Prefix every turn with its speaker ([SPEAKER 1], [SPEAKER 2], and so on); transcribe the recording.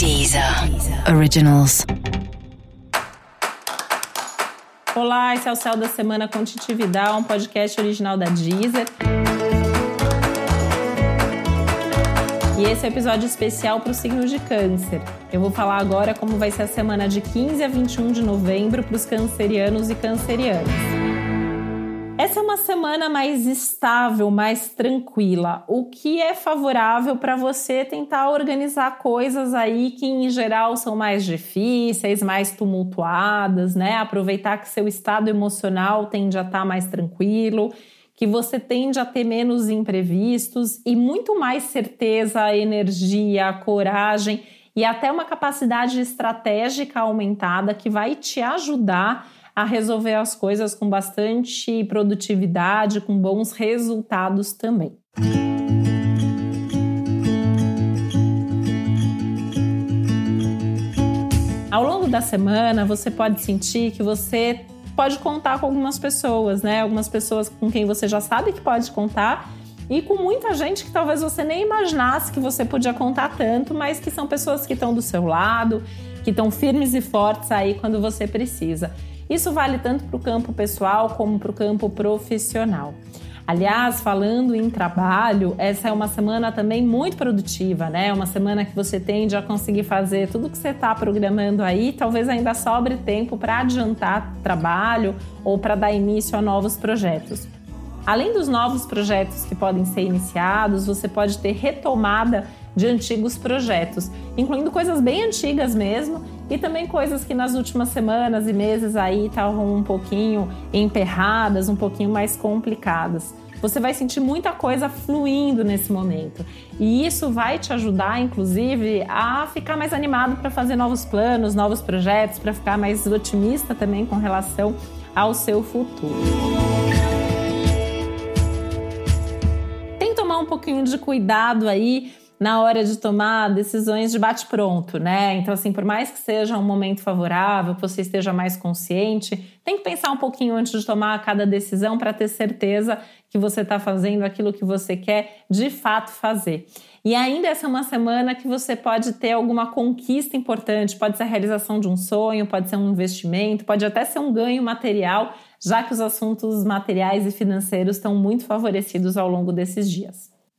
[SPEAKER 1] Deezer Originals.
[SPEAKER 2] Olá, esse é o Céu da Semana com Titi Vidal, um podcast original da Deezer. E esse é o um episódio especial para o signo de Câncer. Eu vou falar agora como vai ser a semana de 15 a 21 de novembro para os cancerianos e cancerianas. Essa é uma semana mais estável, mais tranquila, o que é favorável para você tentar organizar coisas aí que em geral são mais difíceis, mais tumultuadas, né? Aproveitar que seu estado emocional tende a estar tá mais tranquilo, que você tende a ter menos imprevistos e muito mais certeza, energia, coragem e até uma capacidade estratégica aumentada que vai te ajudar a resolver as coisas com bastante produtividade, com bons resultados também. Ao longo da semana, você pode sentir que você pode contar com algumas pessoas, né? Algumas pessoas com quem você já sabe que pode contar e com muita gente que talvez você nem imaginasse que você podia contar tanto, mas que são pessoas que estão do seu lado, que estão firmes e fortes aí quando você precisa. Isso vale tanto para o campo pessoal como para o campo profissional. Aliás, falando em trabalho, essa é uma semana também muito produtiva, né? Uma semana que você tende a conseguir fazer tudo que você está programando aí, talvez ainda sobre tempo para adiantar trabalho ou para dar início a novos projetos. Além dos novos projetos que podem ser iniciados, você pode ter retomada de antigos projetos, incluindo coisas bem antigas mesmo e também coisas que nas últimas semanas e meses aí estavam um pouquinho emperradas, um pouquinho mais complicadas. Você vai sentir muita coisa fluindo nesse momento. E isso vai te ajudar, inclusive, a ficar mais animado para fazer novos planos, novos projetos, para ficar mais otimista também com relação ao seu futuro. Um pouquinho de cuidado aí na hora de tomar decisões de bate-pronto, né? Então, assim, por mais que seja um momento favorável, que você esteja mais consciente, tem que pensar um pouquinho antes de tomar cada decisão para ter certeza que você está fazendo aquilo que você quer de fato fazer. E ainda essa é uma semana que você pode ter alguma conquista importante, pode ser a realização de um sonho, pode ser um investimento, pode até ser um ganho material, já que os assuntos materiais e financeiros estão muito favorecidos ao longo desses dias.